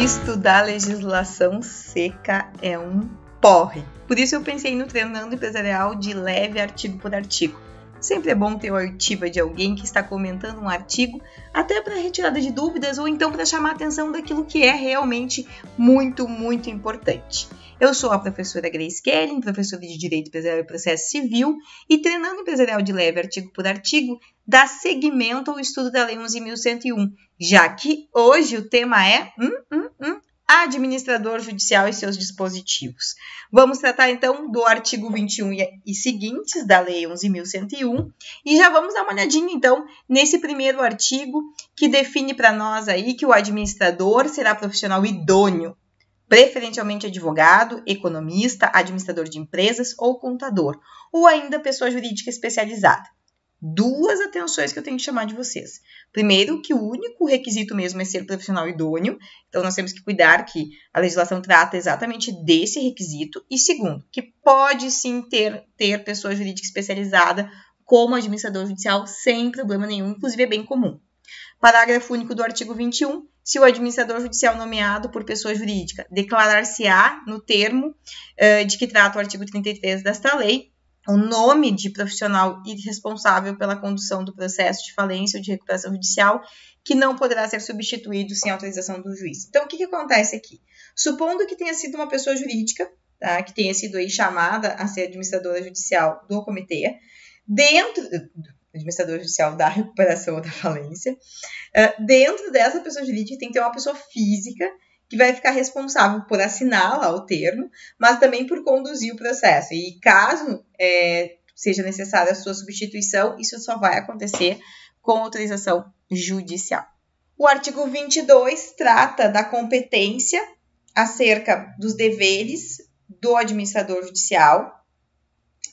Estudar legislação seca é um porre. Por isso eu pensei no treinando empresarial de leve artigo por artigo. Sempre é bom ter o artigo de alguém que está comentando um artigo, até para retirada de dúvidas ou então para chamar a atenção daquilo que é realmente muito, muito importante. Eu sou a professora Grace Kelly, professora de Direito Empresarial e Processo Civil, e treinando empresarial de leve artigo por artigo, dá seguimento ao estudo da Lei 11.101, já que hoje o tema é hum, hum, hum, administrador judicial e seus dispositivos. Vamos tratar então do artigo 21 e seguintes da Lei 11.101 e já vamos dar uma olhadinha então nesse primeiro artigo que define para nós aí que o administrador será profissional idôneo preferencialmente advogado, economista, administrador de empresas ou contador, ou ainda pessoa jurídica especializada. Duas atenções que eu tenho que chamar de vocês. Primeiro, que o único requisito mesmo é ser profissional idôneo, então nós temos que cuidar que a legislação trata exatamente desse requisito. E segundo, que pode sim ter, ter pessoa jurídica especializada como administrador judicial sem problema nenhum, inclusive é bem comum. Parágrafo único do artigo 21 se o administrador judicial nomeado por pessoa jurídica declarar-se-á no termo uh, de que trata o artigo 33 desta lei, o nome de profissional irresponsável pela condução do processo de falência ou de recuperação judicial, que não poderá ser substituído sem autorização do juiz. Então, o que, que acontece aqui? Supondo que tenha sido uma pessoa jurídica, tá, que tenha sido aí chamada a ser administradora judicial do comitê, dentro administrador judicial da recuperação ou da falência. Uh, dentro dessa pessoa jurídica tem que ter uma pessoa física que vai ficar responsável por assinar lá o termo, mas também por conduzir o processo. E caso é, seja necessária a sua substituição, isso só vai acontecer com autorização judicial. O artigo 22 trata da competência acerca dos deveres do administrador judicial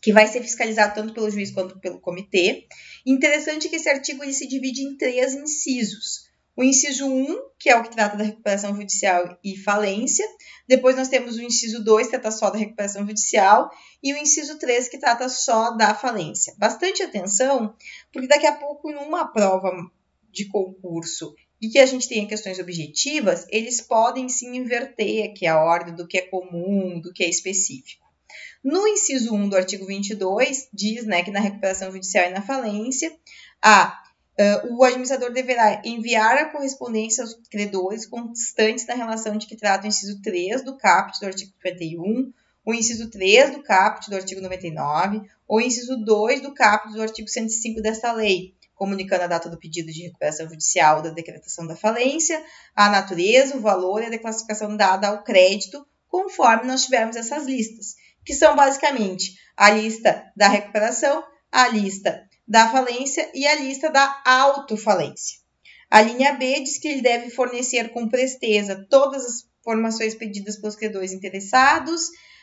que vai ser fiscalizado tanto pelo juiz quanto pelo comitê. Interessante que esse artigo ele se divide em três incisos. O inciso 1, que é o que trata da recuperação judicial e falência. Depois nós temos o inciso 2, que trata só da recuperação judicial. E o inciso 3, que trata só da falência. Bastante atenção, porque daqui a pouco, em uma prova de concurso e que a gente tenha questões objetivas, eles podem sim inverter aqui a ordem do que é comum, do que é específico. No inciso 1 do artigo 22, diz né, que na recuperação judicial e na falência, a Uh, o administrador deverá enviar a correspondência aos credores constantes na relação de que trata o inciso 3 do caput do artigo 51, o inciso 3 do caput do artigo 99, ou o inciso 2 do caput do artigo 105 desta lei, comunicando a data do pedido de recuperação judicial da decretação da falência, a natureza, o valor e a declassificação dada ao crédito, conforme nós tivermos essas listas que são basicamente a lista da recuperação, a lista da falência e a lista da autofalência. A linha B diz que ele deve fornecer com presteza todas as informações pedidas pelos credores interessados.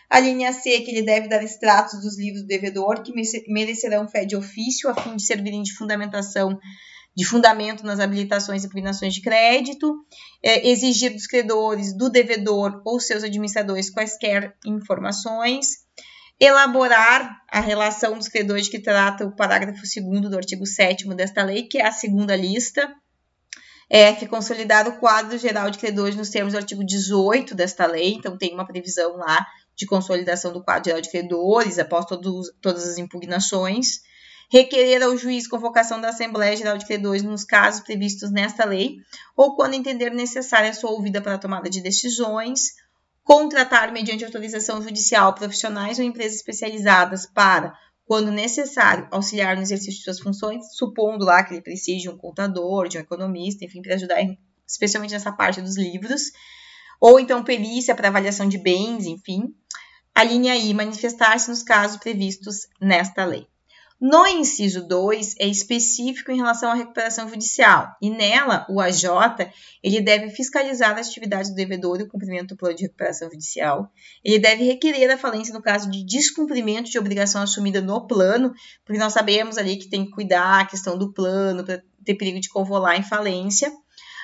A linha C, que ele deve dar extratos dos livros do devedor, que merecerão fé de ofício, a fim de servirem de fundamentação de fundamento nas habilitações e impugnações de crédito, é, exigir dos credores, do devedor ou seus administradores quaisquer informações, elaborar a relação dos credores que trata o parágrafo 2 do artigo 7 desta lei, que é a segunda lista, F, consolidar o quadro geral de credores nos termos do artigo 18 desta lei, então tem uma previsão lá de consolidação do quadro geral de credores após todos, todas as impugnações. Requerer ao juiz convocação da Assembleia Geral de Credores nos casos previstos nesta lei, ou quando entender necessária a sua ouvida para a tomada de decisões, contratar mediante autorização judicial profissionais ou empresas especializadas para, quando necessário, auxiliar no exercício de suas funções, supondo lá que ele precise de um contador, de um economista, enfim, para ajudar especialmente nessa parte dos livros, ou então perícia para avaliação de bens, enfim. A linha I, manifestar-se nos casos previstos nesta lei. No inciso 2 é específico em relação à recuperação judicial e nela o AJ ele deve fiscalizar as atividades do devedor e o cumprimento do plano de recuperação judicial. Ele deve requerer a falência no caso de descumprimento de obrigação assumida no plano, porque nós sabemos ali que tem que cuidar a questão do plano para ter perigo de convolar em falência.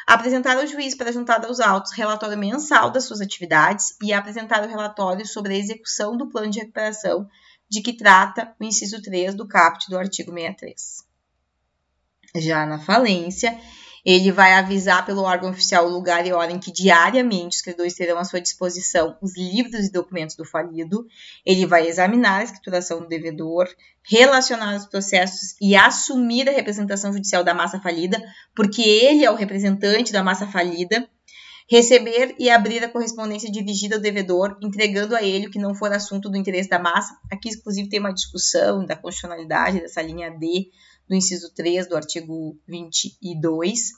Apresentar ao juiz para juntar aos autos relatório mensal das suas atividades e apresentar o relatório sobre a execução do plano de recuperação de que trata o inciso 3 do caput do artigo 63. Já na falência, Ele vai avisar pelo órgão oficial o lugar e hora em que diariamente os credores terão à sua disposição os livros e documentos do falido. Ele vai examinar a escrituração do devedor, relacionar os processos e assumir a representação judicial da massa falida, porque ele é o representante da massa falida receber e abrir a correspondência dirigida ao devedor, entregando a ele o que não for assunto do interesse da massa. Aqui, inclusive, tem uma discussão da constitucionalidade dessa linha D do inciso 3 do artigo 22.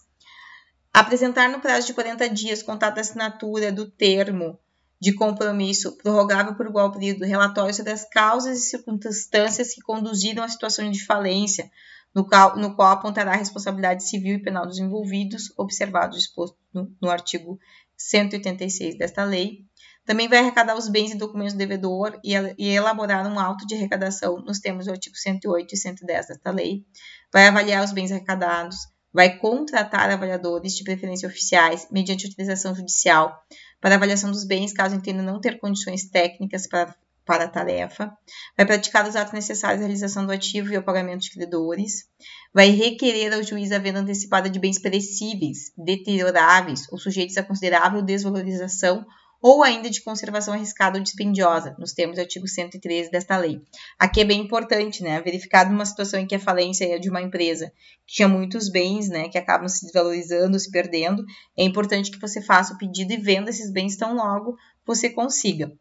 Apresentar no prazo de 40 dias contato da assinatura do termo de compromisso prorrogável por igual período relatório sobre as causas e circunstâncias que conduziram à situação de falência, no qual, no qual apontará a responsabilidade civil e penal dos envolvidos, observado o exposto no, no artigo 186 desta lei. Também vai arrecadar os bens e documentos do devedor e, e elaborar um auto de arrecadação nos termos do artigo 108 e 110 desta lei. Vai avaliar os bens arrecadados, vai contratar avaliadores de preferência oficiais mediante utilização judicial para avaliação dos bens, caso entenda não ter condições técnicas para para a tarefa, vai praticar os atos necessários à realização do ativo e ao pagamento de credores, vai requerer ao juiz a venda antecipada de bens perecíveis, deterioráveis ou sujeitos a considerável desvalorização ou ainda de conservação arriscada ou dispendiosa, nos termos do artigo 113 desta lei. Aqui é bem importante, né? Verificado uma situação em que a falência é de uma empresa que tinha muitos bens, né, que acabam se desvalorizando, se perdendo, é importante que você faça o pedido e venda esses bens tão logo você consiga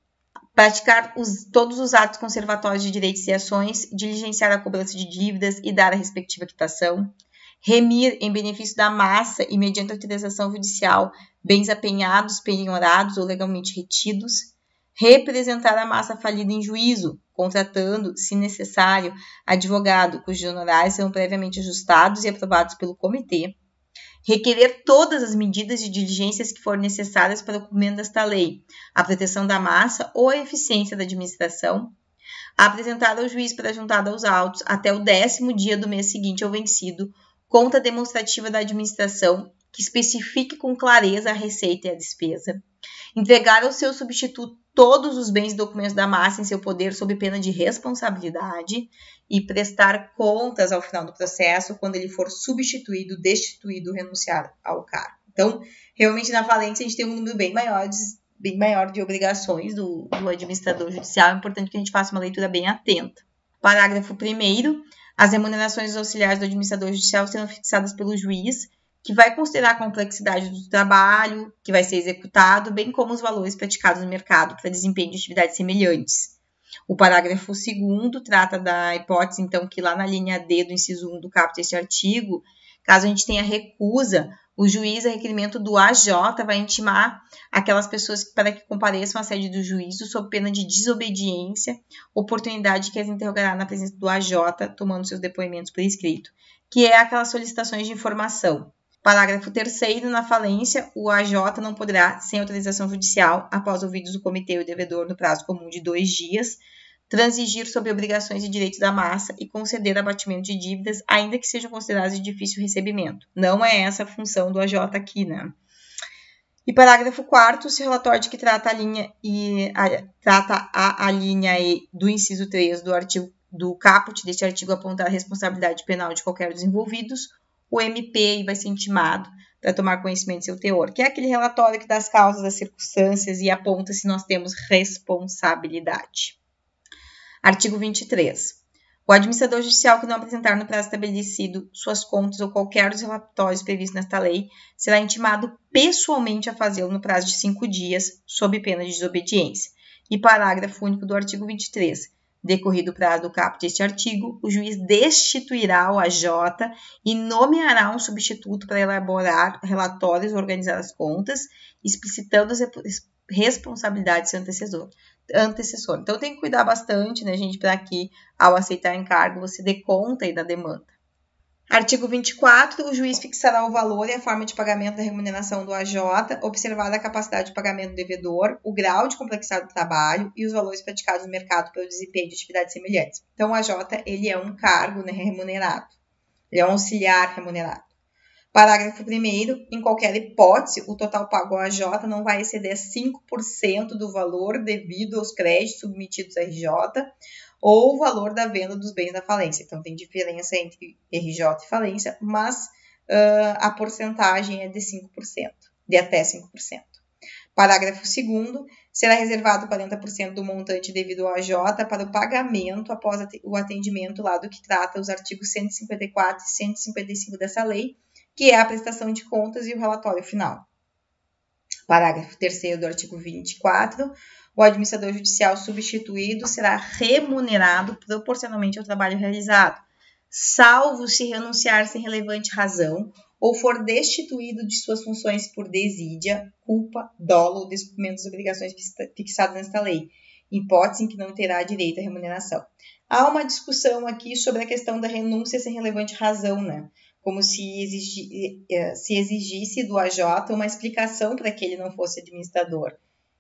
praticar os, todos os atos conservatórios de direitos e ações, diligenciar a cobrança de dívidas e dar a respectiva quitação, remir em benefício da massa e mediante autorização judicial bens apenhados, penhorados ou legalmente retidos, representar a massa falida em juízo, contratando, se necessário, advogado cujos honorários são previamente ajustados e aprovados pelo comitê, requerer todas as medidas e diligências que forem necessárias para o cumprimento desta lei, a proteção da massa ou a eficiência da administração, apresentar ao juiz para juntada aos autos até o décimo dia do mês seguinte ao vencido, conta demonstrativa da administração que especifique com clareza a receita e a despesa, entregar ao seu substituto todos os bens e documentos da massa em seu poder sob pena de responsabilidade e prestar contas ao final do processo quando ele for substituído, destituído, renunciar ao cargo. Então, realmente na falência a gente tem um número bem maior de, bem maior de obrigações do, do administrador judicial. É importante que a gente faça uma leitura bem atenta. Parágrafo 1 as remunerações auxiliares do administrador judicial serão fixadas pelo juiz que vai considerar a complexidade do trabalho que vai ser executado, bem como os valores praticados no mercado para desempenho de atividades semelhantes. O parágrafo 2 trata da hipótese, então, que lá na linha D do inciso 1 do caput deste artigo, caso a gente tenha recusa, o juiz, a requerimento do AJ, vai intimar aquelas pessoas para que compareçam à sede do juízo sob pena de desobediência, oportunidade que as interrogará na presença do AJ, tomando seus depoimentos por escrito, que é aquelas solicitações de informação. Parágrafo 3 na falência, o AJ não poderá, sem autorização judicial, após ouvidos do comitê e o devedor no prazo comum de dois dias, transigir sobre obrigações e direitos da massa e conceder abatimento de dívidas, ainda que sejam consideradas de difícil recebimento. Não é essa a função do AJ aqui, né? E parágrafo 4 se o relatório de que trata a linha e a, trata a, a linha E do inciso 3 do artigo do caput deste artigo apontar a responsabilidade penal de qualquer dos envolvidos, o MP vai ser intimado para tomar conhecimento do seu teor, que é aquele relatório que dá as causas, as circunstâncias e aponta se nós temos responsabilidade. Artigo 23. O administrador judicial que não apresentar no prazo estabelecido suas contas ou qualquer dos relatórios previstos nesta lei será intimado pessoalmente a fazê-lo no prazo de cinco dias, sob pena de desobediência. E parágrafo único do artigo 23. Decorrido o prazo do caput deste artigo, o juiz destituirá o AJ e nomeará um substituto para elaborar relatórios e organizar as contas, explicitando as responsabilidades do seu antecessor. antecessor. Então tem que cuidar bastante, né, gente, para que ao aceitar encargo você dê conta aí da demanda. Artigo 24. O juiz fixará o valor e a forma de pagamento da remuneração do AJ, observada a capacidade de pagamento do devedor, o grau de complexidade do trabalho e os valores praticados no mercado pelo desempenho de atividades semelhantes. Então, o AJ ele é um cargo né, remunerado. Ele é um auxiliar remunerado. Parágrafo 1 Em qualquer hipótese, o total pago ao AJ não vai exceder 5% do valor devido aos créditos submetidos à RJ ou o valor da venda dos bens da falência. Então, tem diferença entre RJ e falência, mas uh, a porcentagem é de 5%, de até 5%. Parágrafo 2 será reservado 40% do montante devido ao AJ para o pagamento após o atendimento lá do que trata os artigos 154 e 155 dessa lei, que é a prestação de contas e o relatório final. Parágrafo 3 do artigo 24. O administrador judicial substituído será remunerado proporcionalmente ao trabalho realizado, salvo se renunciar sem relevante razão ou for destituído de suas funções por desídia, culpa, dolo ou descumprimento das obrigações fixadas nesta lei, hipótese em que não terá direito à remuneração. Há uma discussão aqui sobre a questão da renúncia sem relevante razão, né? Como se, exigi, eh, se exigisse do AJ uma explicação para que ele não fosse administrador.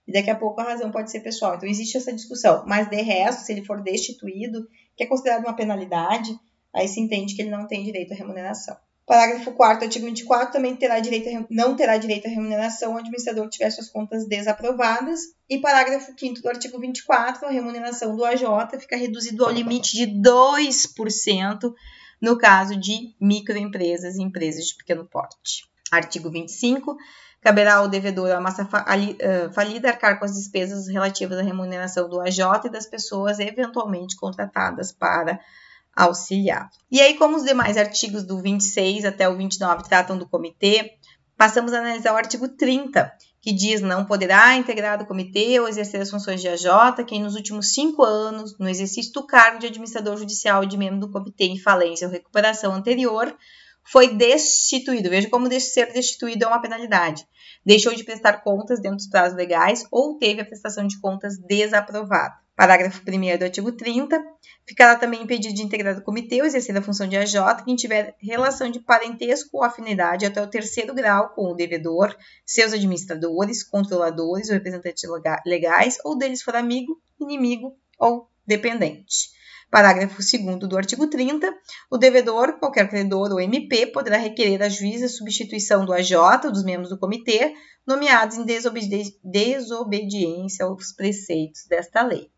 E daqui a pouco a razão pode ser pessoal. Então existe essa discussão. Mas de resto, se ele for destituído, que é considerado uma penalidade, aí se entende que ele não tem direito à remuneração. Parágrafo 4 artigo 24, também terá direito a, não terá direito à remuneração o administrador que tiver suas contas desaprovadas. E parágrafo 5 do artigo 24, a remuneração do AJ fica reduzido ao limite de 2% no caso de microempresas e empresas de pequeno porte. Artigo 25, caberá ao devedor a massa falida arcar com as despesas relativas à remuneração do AJ e das pessoas eventualmente contratadas para auxiliar. E aí, como os demais artigos do 26 até o 29 tratam do comitê, passamos a analisar o artigo 30, que diz não poderá integrar o comitê ou exercer as funções de AJ quem nos últimos cinco anos, no exercício do cargo de administrador judicial e de membro do comitê em falência ou recuperação anterior, foi destituído. Veja como ser destituído é uma penalidade. Deixou de prestar contas dentro dos prazos legais ou teve a prestação de contas desaprovada. Parágrafo 1 do artigo 30. Ficará também impedido de integrar o comitê ou exercer a função de AJ quem tiver relação de parentesco ou afinidade até o terceiro grau com o devedor, seus administradores, controladores ou representantes legais, ou deles for amigo, inimigo ou dependente. Parágrafo 2 do artigo 30. O devedor, qualquer credor ou MP, poderá requerer a juíza a substituição do AJ ou dos membros do comitê, nomeados em desobediência aos preceitos desta lei.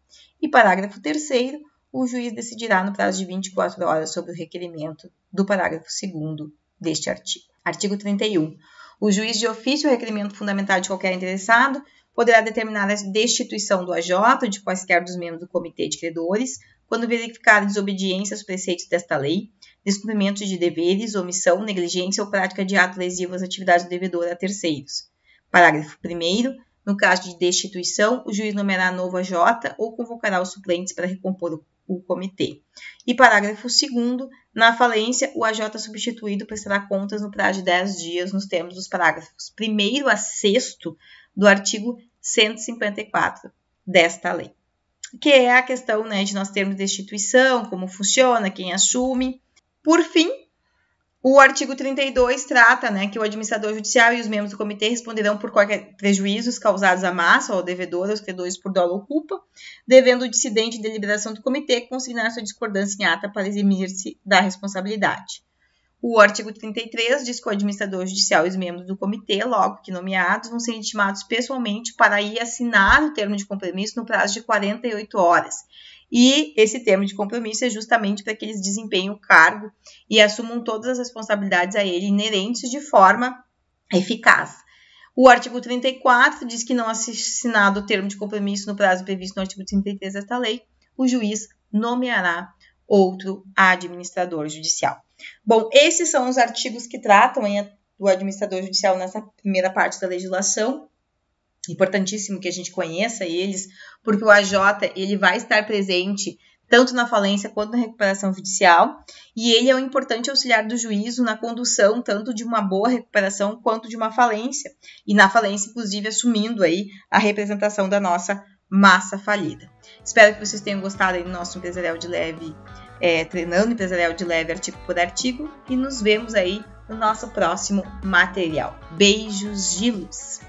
E parágrafo 3 o juiz decidirá no prazo de 24 horas sobre o requerimento do parágrafo 2 deste artigo. Artigo 31. O juiz de ofício o requerimento fundamental de qualquer interessado poderá determinar a destituição do AJ ou de quaisquer dos membros do comitê de credores quando verificar desobediência aos preceitos desta lei, descumprimento de deveres, omissão, negligência ou prática de ato lesivo às atividades do devedor a terceiros. Parágrafo 1 no caso de destituição, o juiz nomeará novo AJ ou convocará os suplentes para recompor o, o comitê. E parágrafo 2 na falência, o AJ substituído prestará contas no prazo de 10 dias nos termos dos parágrafos 1 a 6 do artigo 154 desta lei. Que é a questão né, de nós termos destituição, como funciona, quem assume. Por fim, o artigo 32 trata né, que o administrador judicial e os membros do comitê responderão por qualquer prejuízos causados à massa ou ao devedor aos credores por dolo ou culpa, devendo o dissidente em deliberação do comitê consignar sua discordância em ata para eximir-se da responsabilidade. O artigo 33 diz que o administrador judicial e os membros do comitê, logo que nomeados, vão ser intimados pessoalmente para ir assinar o termo de compromisso no prazo de 48 horas e esse termo de compromisso é justamente para que eles desempenhem o cargo e assumam todas as responsabilidades a ele inerentes de forma eficaz. O artigo 34 diz que não assinado o termo de compromisso no prazo previsto no artigo 33 desta lei, o juiz nomeará outro administrador judicial. Bom, esses são os artigos que tratam do administrador judicial nessa primeira parte da legislação. Importantíssimo que a gente conheça eles, porque o AJ ele vai estar presente tanto na falência quanto na recuperação judicial, e ele é um importante auxiliar do juízo na condução tanto de uma boa recuperação quanto de uma falência, e na falência, inclusive, assumindo aí a representação da nossa massa falida. Espero que vocês tenham gostado do nosso empresarial de leve, é, treinando empresarial de leve artigo por artigo, e nos vemos aí no nosso próximo material. Beijos de luz!